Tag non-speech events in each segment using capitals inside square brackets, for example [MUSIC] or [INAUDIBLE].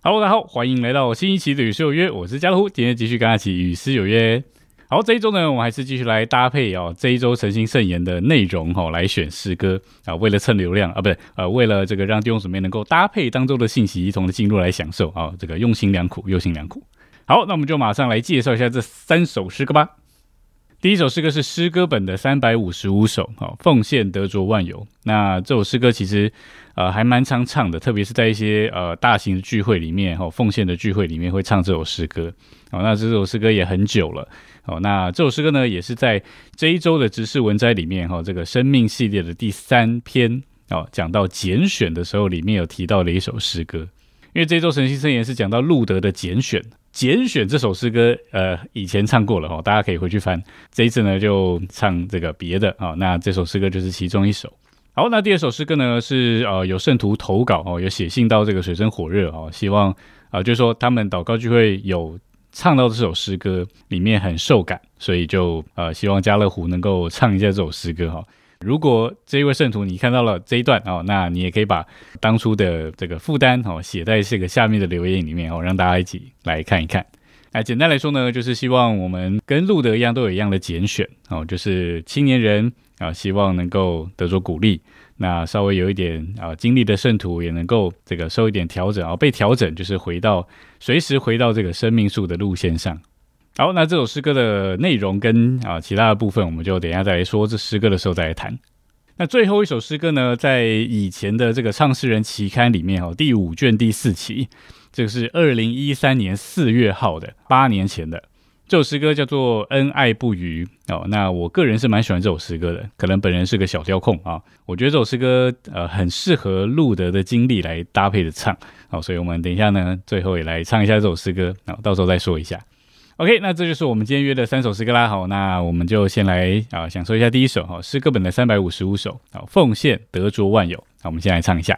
Hello，大家好，欢迎来到新一期的与诗有约，我是家乐虎，今天继续跟阿奇与诗有约。好，这一周呢，我们还是继续来搭配哦，这一周诚心圣言的内容哈，来选诗歌啊，为了蹭流量啊，不是呃，为了这个让弟兄姊妹能够搭配当中的信息一同的进入来享受啊，这个用心良苦，用心良苦。好，那我们就马上来介绍一下这三首诗歌吧。第一首诗歌是诗歌本的三百五十五首，好，奉献得着万有。那这首诗歌其实呃还蛮常唱的，特别是在一些呃大型的聚会里面，哈，奉献的聚会里面会唱这首诗歌。哦，那这首诗歌也很久了。哦，那这首诗歌呢，也是在这一周的直视文摘里面，哈，这个生命系列的第三篇，哦，讲到拣选的时候，里面有提到的一首诗歌。因为这周神心圣言是讲到路德的拣选，拣选这首诗歌，呃，以前唱过了，哈，大家可以回去翻。这一次呢，就唱这个别的，哦，那这首诗歌就是其中一首。好，那第二首诗歌呢，是呃有圣徒投稿，哦，有写信到这个水深火热，哦，希望啊，就是说他们祷告聚会有。唱到这首诗歌里面很受感，所以就呃希望家乐福能够唱一下这首诗歌哈。如果这一位圣徒你看到了这一段哦，那你也可以把当初的这个负担哦写在这个下面的留言里面哦，让大家一起来看一看。那简单来说呢，就是希望我们跟路德一样都有一样的拣选哦，就是青年人啊，希望能够得着鼓励。那稍微有一点啊经历的圣徒也能够这个受一点调整啊，被调整就是回到随时回到这个生命树的路线上。好，那这首诗歌的内容跟啊其他的部分，我们就等一下再来说这诗歌的时候再来谈。那最后一首诗歌呢，在以前的这个唱诗人期刊里面哦，第五卷第四期，这个是二零一三年四月号的，八年前的。这首诗歌叫做《恩爱不渝》哦，那我个人是蛮喜欢这首诗歌的，可能本人是个小调控啊，我觉得这首诗歌呃很适合路德的经历来搭配着唱，好，所以我们等一下呢，最后也来唱一下这首诗歌，那到时候再说一下。OK，那这就是我们今天约的三首诗歌啦，好，那我们就先来啊享受一下第一首哈，诗歌本的三百五十五首，好，奉献得着万有，那，我们先来唱一下。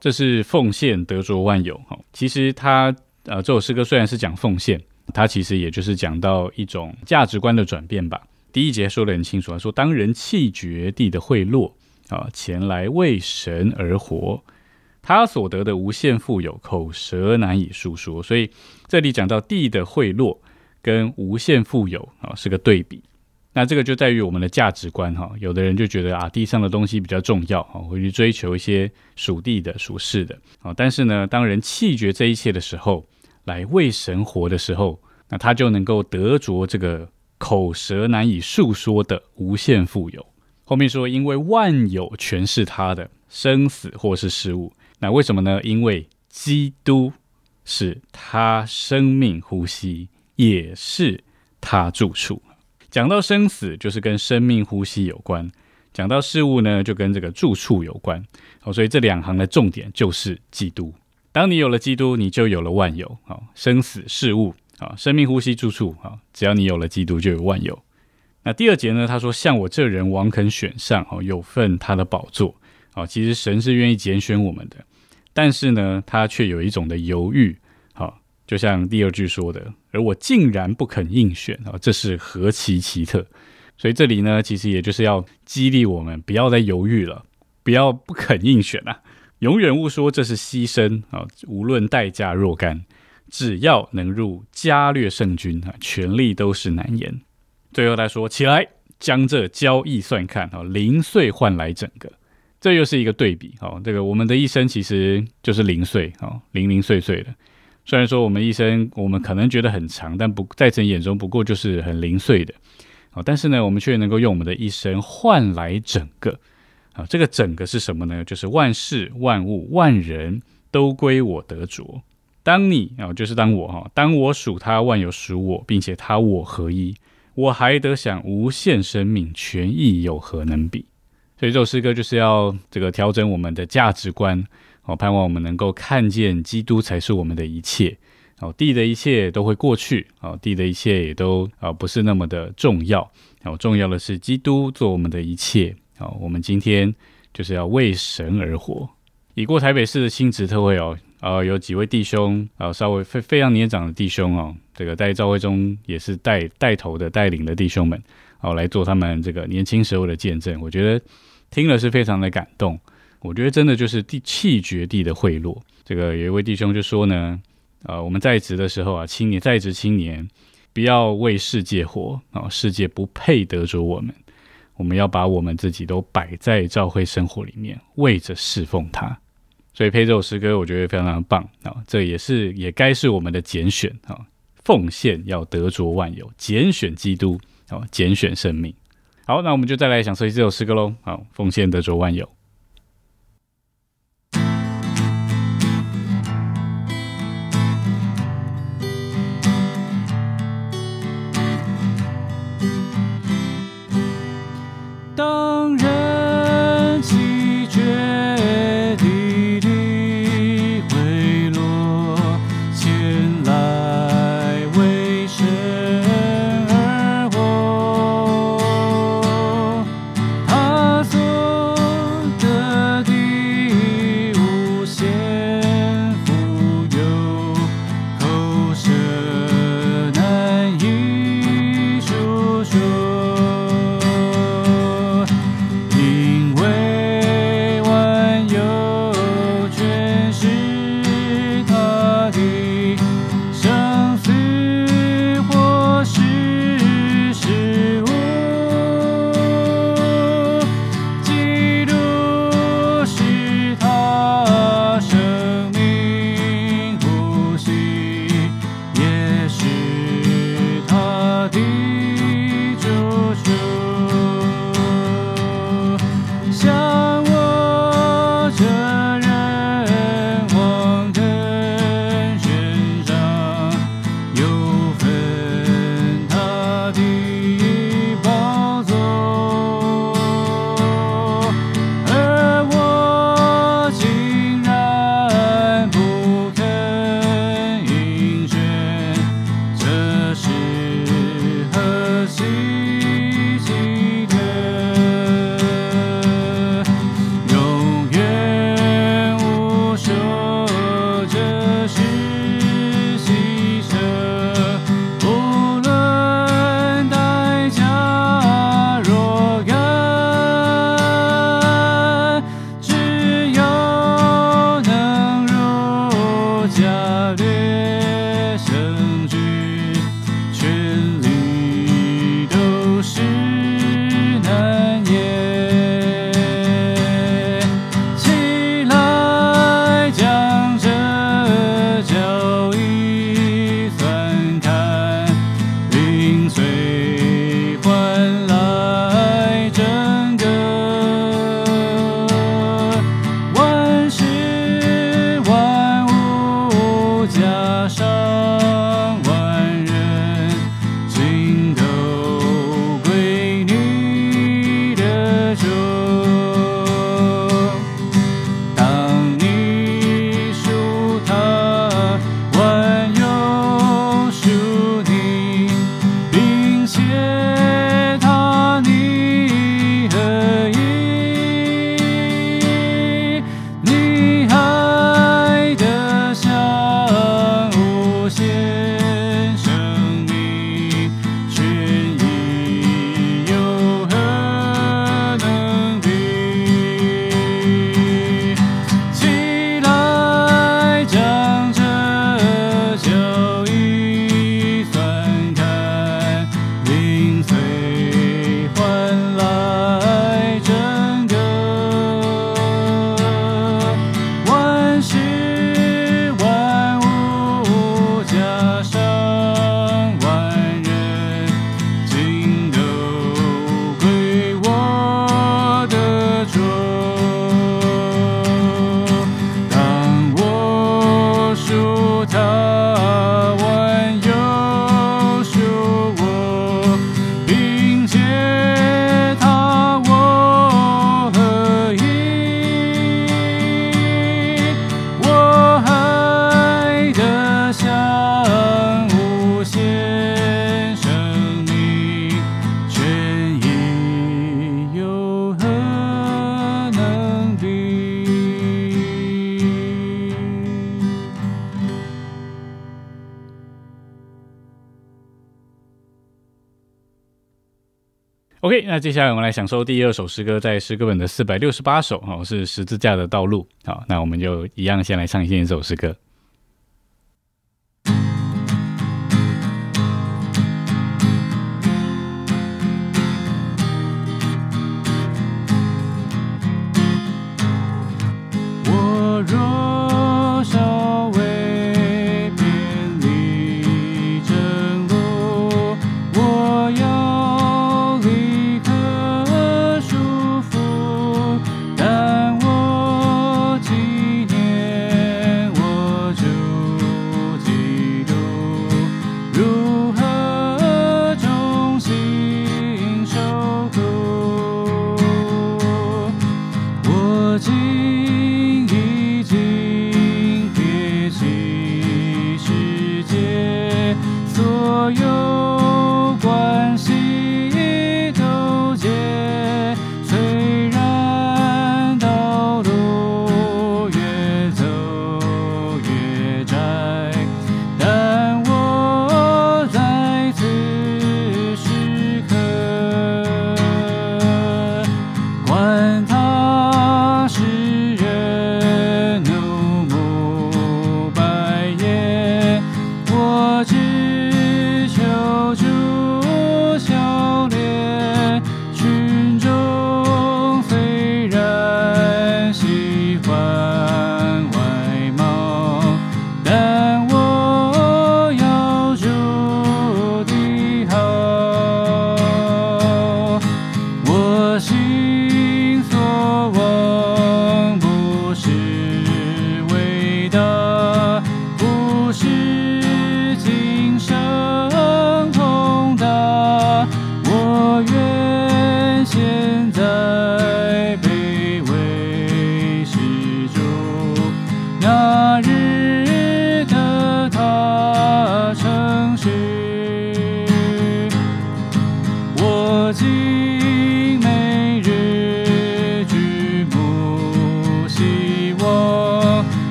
这是奉献得着万有。哈，其实他呃这首诗歌虽然是讲奉献，它其实也就是讲到一种价值观的转变吧。第一节说的很清楚啊，说当人弃绝地的贿赂啊，前来为神而活，他所得的无限富有，口舌难以述说。所以这里讲到地的贿赂跟无限富有啊是个对比。那这个就在于我们的价值观哈，有的人就觉得啊，地上的东西比较重要啊，会去追求一些属地的、属世的啊。但是呢，当人弃绝这一切的时候，来为神活的时候，那他就能够得着这个口舌难以述说的无限富有。后面说，因为万有全是他的，生死或是事物。那为什么呢？因为基督是他生命呼吸，也是他住处。讲到生死，就是跟生命呼吸有关；讲到事物呢，就跟这个住处有关。好，所以这两行的重点就是基督。当你有了基督，你就有了万有。好，生死事物，啊，生命呼吸住处，好，只要你有了基督，就有万有。那第二节呢？他说：“像我这人，王肯选上，哦，有份他的宝座。好，其实神是愿意拣选我们的，但是呢，他却有一种的犹豫。就像第二句说的。”而我竟然不肯应选啊，这是何其奇特！所以这里呢，其实也就是要激励我们，不要再犹豫了，不要不肯应选啊，永远勿说这是牺牲啊，无论代价若干，只要能入加略圣军啊，权力都是难言。最后他说：“起来，将这交易算看啊，零碎换来整个，这又是一个对比啊。这个我们的一生其实就是零碎啊，零零碎碎的。”虽然说我们一生，我们可能觉得很长，但不在人眼中不过就是很零碎的，啊，但是呢，我们却能够用我们的一生换来整个，啊，这个整个是什么呢？就是万事万物万人都归我得着。当你啊，就是当我哈，当我属他，万有属我，并且他我合一，我还得享无限生命，权益有何能比？所以这首诗歌就是要这个调整我们的价值观。我盼望我们能够看见基督才是我们的一切，哦，地的一切都会过去，哦，地的一切也都啊不是那么的重要，哦，重要的是基督做我们的一切，哦，我们今天就是要为神而活。已过台北市的亲子特会哦，呃，有几位弟兄啊，稍微非非常年长的弟兄哦，这个在教会中也是带带头的带领的弟兄们，哦，来做他们这个年轻时候的见证，我觉得听了是非常的感动。我觉得真的就是地气绝地的贿赂。这个有一位弟兄就说呢，呃，我们在职的时候啊，青年在职青年，不要为世界活啊，世界不配得着我们。我们要把我们自己都摆在教会生活里面，为着侍奉他。所以配这首诗歌，我觉得非常非常棒啊！这也是也该是我们的拣选啊，奉献要得着万有，拣选基督啊，拣选生命。好，那我们就再来享受这首诗歌喽。好，奉献得着万有。接下来我们来享受第二首诗歌，在诗歌本的四百六十八首哦，是十字架的道路。好，那我们就一样先来唱一首诗歌。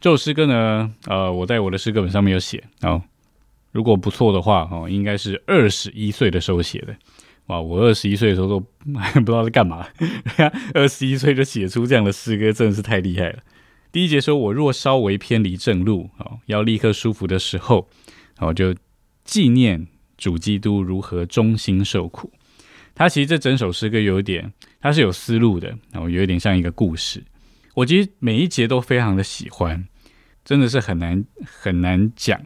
这首诗歌呢，呃，我在我的诗歌本上面有写哦。如果不错的话，哦，应该是二十一岁的时候写的。哇，我二十一岁的时候都 [LAUGHS] 不知道在干嘛，[LAUGHS] 二十一岁就写出这样的诗歌，真的是太厉害了。第一节说：“我若稍微偏离正路，哦，要立刻舒服的时候，哦，就纪念主基督如何忠心受苦。”他其实这整首诗歌有点，它是有思路的，然后有一点像一个故事。我其实每一节都非常的喜欢，真的是很难很难讲。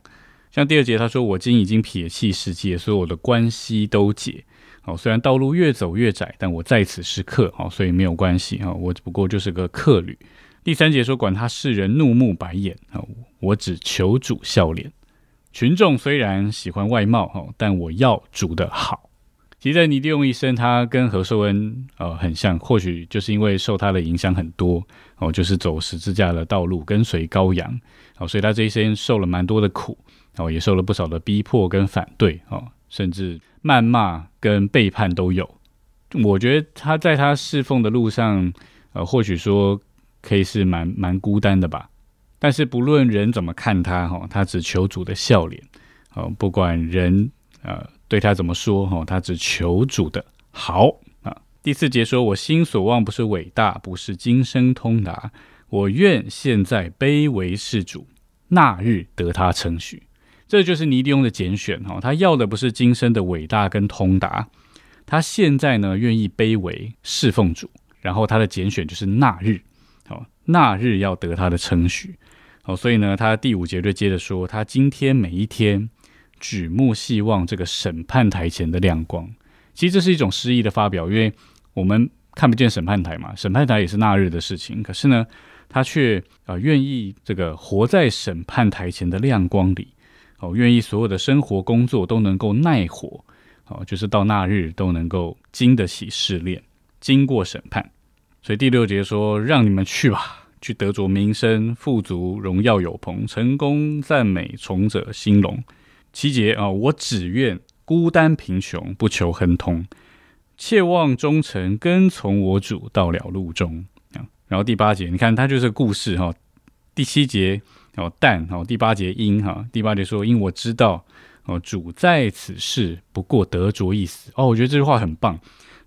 像第二节他说：“我今已经撇弃世界，所有的关系都解。哦，虽然道路越走越窄，但我在此是客，哦，所以没有关系，哈，我只不过就是个客旅。”第三节说：“管他世人怒目白眼，啊，我只求主笑脸。群众虽然喜欢外貌，哈，但我要主的好。”其实尼迪用一生，他跟何寿恩呃很像，或许就是因为受他的影响很多哦，就是走十字架的道路，跟随羔羊哦，所以他这一生受了蛮多的苦哦，也受了不少的逼迫跟反对哦，甚至谩骂跟背叛都有。我觉得他在他侍奉的路上，呃，或许说可以是蛮蛮孤单的吧。但是不论人怎么看他哈，他只求主的笑脸哦，不管人呃。对他怎么说？哈，他只求主的好啊。第四节说：“我心所望不是伟大，不是今生通达。我愿现在卑微是主，那日得他称许。”这就是尼迪翁的拣选哈。他要的不是今生的伟大跟通达，他现在呢愿意卑微侍奉主。然后他的拣选就是那日，好，那日要得他的称许。好，所以呢，他第五节就接着说：“他今天每一天。”举目细望这个审判台前的亮光，其实这是一种诗意的发表，因为我们看不见审判台嘛，审判台也是那日的事情。可是呢，他却啊愿意这个活在审判台前的亮光里，哦，愿意所有的生活工作都能够耐火，哦，就是到那日都能够经得起试炼，经过审判。所以第六节说：“让你们去吧，去得着名声、富足、荣耀有朋、成功、赞美、从者兴隆。”七节啊，我只愿孤单贫穷，不求亨通，切望忠诚跟从我主到了路中。然后第八节，你看它就是故事哈。第七节哦，但哦，第八节因哈，第八节说因我知道哦，主在此事不过得着一死哦。我觉得这句话很棒。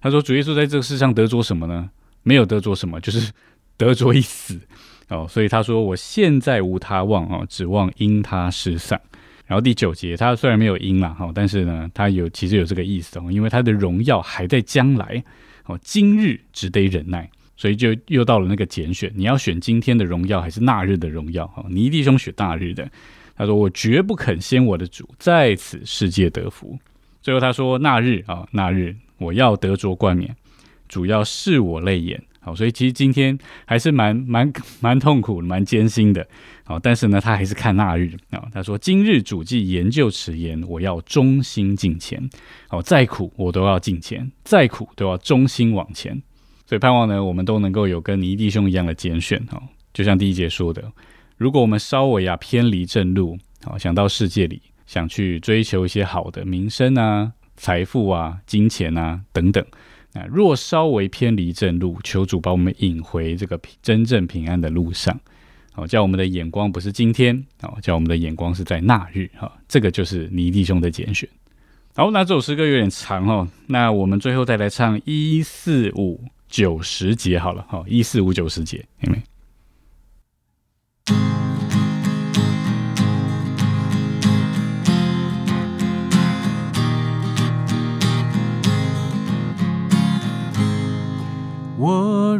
他说主耶稣在这个世上得着什么呢？没有得着什么，就是得着一死哦。所以他说我现在无他望哦，指望因他失散。然后第九节，他虽然没有音了，哈，但是呢，他有其实有这个意思哦，因为他的荣耀还在将来，哦，今日只得忍耐，所以就又到了那个拣选，你要选今天的荣耀还是那日的荣耀？哈，尼弟兄选那日的，他说我绝不肯先我的主在此世界得福。最后他说那日啊，那日我要得着冠冕，主要是我泪眼。好，所以其实今天还是蛮蛮蛮痛苦、蛮艰辛的。好，但是呢，他还是看那日啊。他说：“今日主祭研究迟延，我要忠心敬前。好，再苦我都要敬前，再苦都要忠心往前。所以盼望呢，我们都能够有跟尼弟兄一样的拣选。哈，就像第一节说的，如果我们稍微啊偏离正路，好，想到世界里，想去追求一些好的名声啊、财富啊、金钱啊等等。”若稍微偏离正路，求主把我们引回这个真正平安的路上。哦，叫我们的眼光不是今天，哦，叫我们的眼光是在那日。哈，这个就是尼弟兄的拣选。好，那这首诗歌有点长哦，那我们最后再来唱一四五九十节好了。好，一四五九十节，明白？我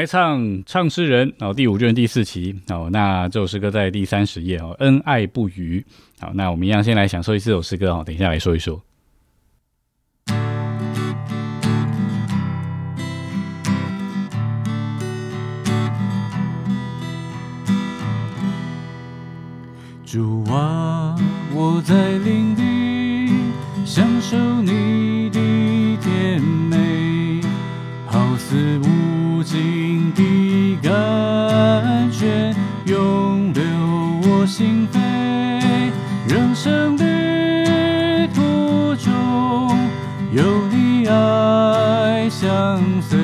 来唱《唱诗人》哦，第五卷第四期哦。那这首诗歌在第三十页哦，恩爱不渝。好，那我们一样先来享受一这首诗歌哦，等一下来说一说。主啊，我在林地享受你的甜美，好似无尽的甘泉涌流我心扉，人生旅途中有你爱相随，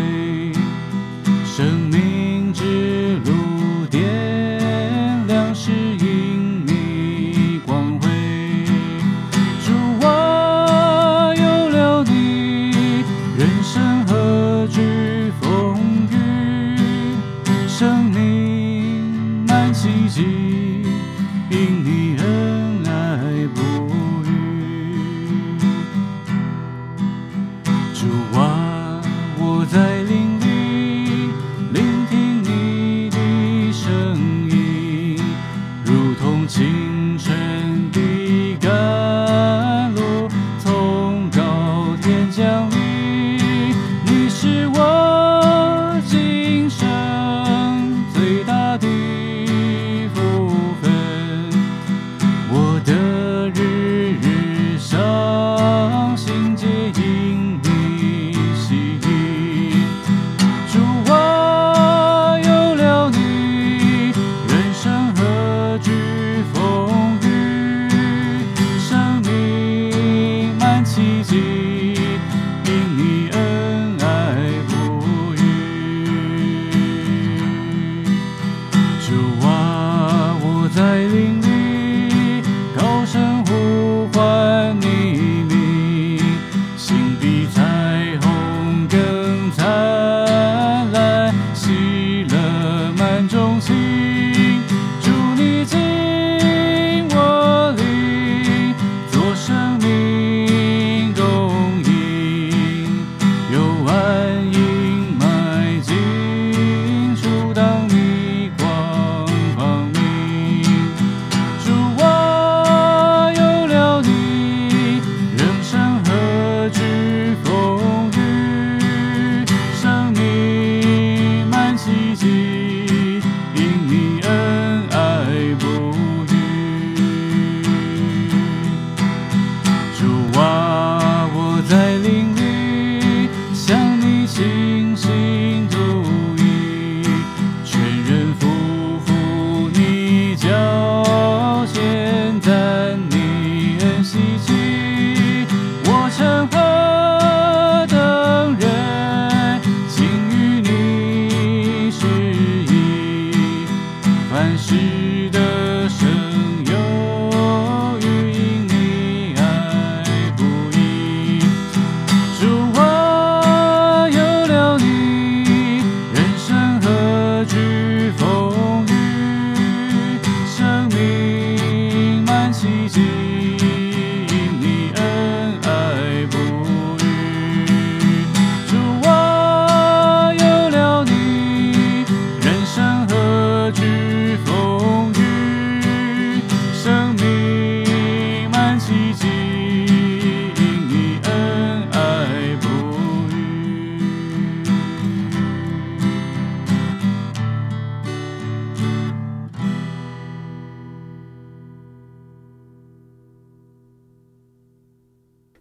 晚，我在林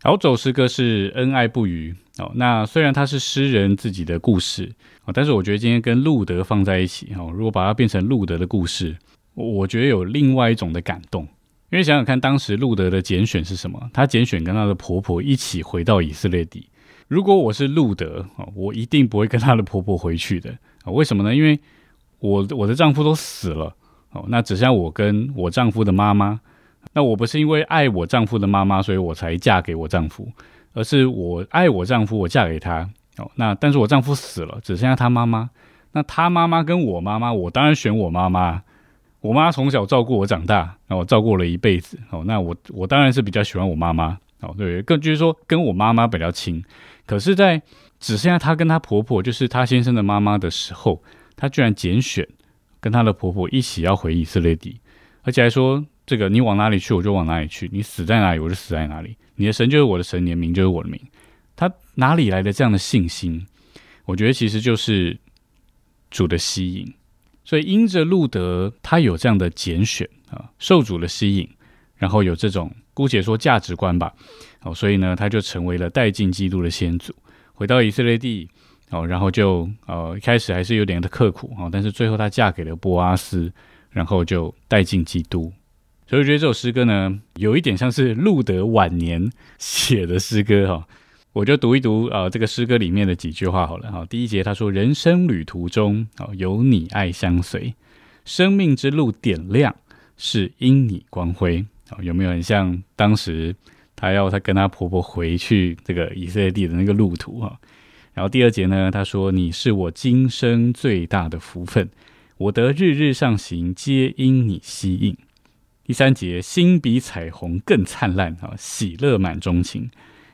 好，这首诗歌是恩爱不渝哦。那虽然它是诗人自己的故事哦，但是我觉得今天跟路德放在一起哦，如果把它变成路德的故事，我觉得有另外一种的感动。因为想想看，当时路德的拣选是什么？他拣选跟他的婆婆一起回到以色列地。如果我是路德哦，我一定不会跟他的婆婆回去的啊、为什么呢？因为我我的丈夫都死了哦，那只剩下我跟我丈夫的妈妈。那我不是因为爱我丈夫的妈妈，所以我才嫁给我丈夫，而是我爱我丈夫，我嫁给他。哦，那但是我丈夫死了，只剩下他妈妈。那他妈妈跟我妈妈，我当然选我妈妈。我妈从小照顾我长大，然后照顾了一辈子。哦，那我我当然是比较喜欢我妈妈。哦，对，更就是说跟我妈妈比较亲，可是，在只剩下她跟她婆婆，就是她先生的妈妈的时候，她居然拣选跟她的婆婆一起要回以色列地，而且还说这个你往哪里去，我就往哪里去；你死在哪里，我就死在哪里。你的神就是我的神，你的名就是我的名。他哪里来的这样的信心？我觉得其实就是主的吸引。所以因着路德他有这样的拣选啊，受主的吸引，然后有这种姑且说价值观吧，哦，所以呢，他就成为了带进基督的先祖，回到以色列地，哦，然后就呃一开始还是有点的刻苦啊，但是最后她嫁给了波阿斯，然后就带进基督。所以我觉得这首诗歌呢，有一点像是路德晚年写的诗歌哈。我就读一读啊，这个诗歌里面的几句话好了哈。第一节他说：“人生旅途中，哦，有你爱相随，生命之路点亮，是因你光辉。”哦，有没有很像当时他要他跟他婆婆回去这个以色列地的那个路途哈？然后第二节呢，他说：“你是我今生最大的福分，我得日日上行，皆因你吸引。”第三节，心比彩虹更灿烂啊，喜乐满钟情。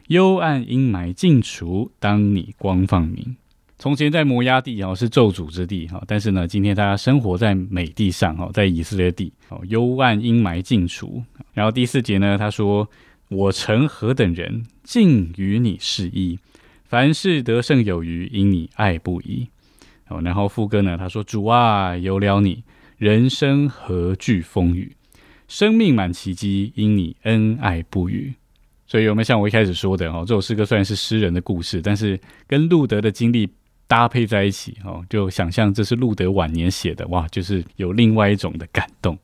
幽暗阴霾尽除，当你光放明。从前在摩崖地哈是咒诅之地哈，但是呢，今天大家生活在美地上哈，在以色列地哦，幽暗阴霾尽除。然后第四节呢，他说：“我曾何等人，尽与你是一，凡事得胜有余，因你爱不移。”哦，然后副歌呢，他说：“主啊，有了你，人生何惧风雨？生命满奇迹，因你恩爱不渝。”所以有没有像我一开始说的哈？这首诗歌虽然是诗人的故事，但是跟路德的经历搭配在一起哦，就想象这是路德晚年写的哇，就是有另外一种的感动。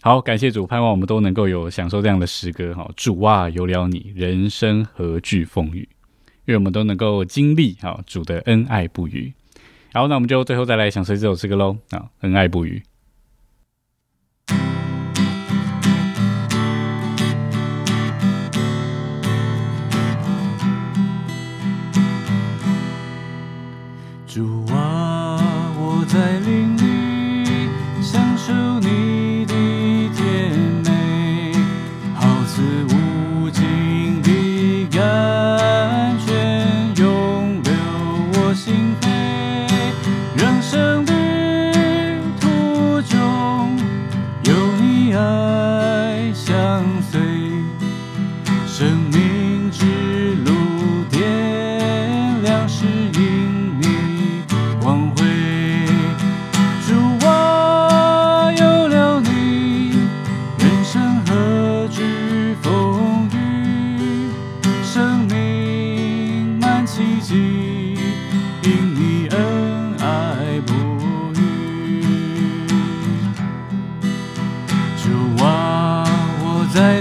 好，感谢主，盼望我们都能够有享受这样的诗歌哈。主啊，有了你，人生何惧风雨？愿我们都能够经历哈主的恩爱不渝。好，那我们就最后再来享受这首诗歌喽啊，恩爱不渝。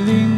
我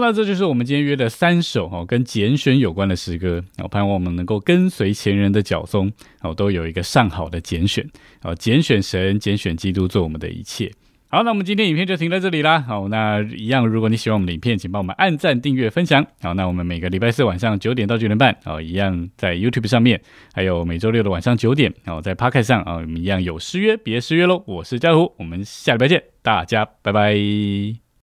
那这就是我们今天约的三首哦，跟拣选有关的诗歌。我盼望我们能够跟随前人的脚踪，哦，都有一个上好的拣选，哦，拣选神，拣选基督做我们的一切。好，那我们今天影片就停在这里啦。好，那一样，如果你喜欢我们的影片，请帮我们按赞、订阅、分享。好，那我们每个礼拜四晚上九点到九点半，哦，一样在 YouTube 上面，还有每周六的晚上九点，哦，在 Podcast 上，啊、我们一样有失约，别失约喽。我是嘉虎，我们下礼拜见，大家拜拜。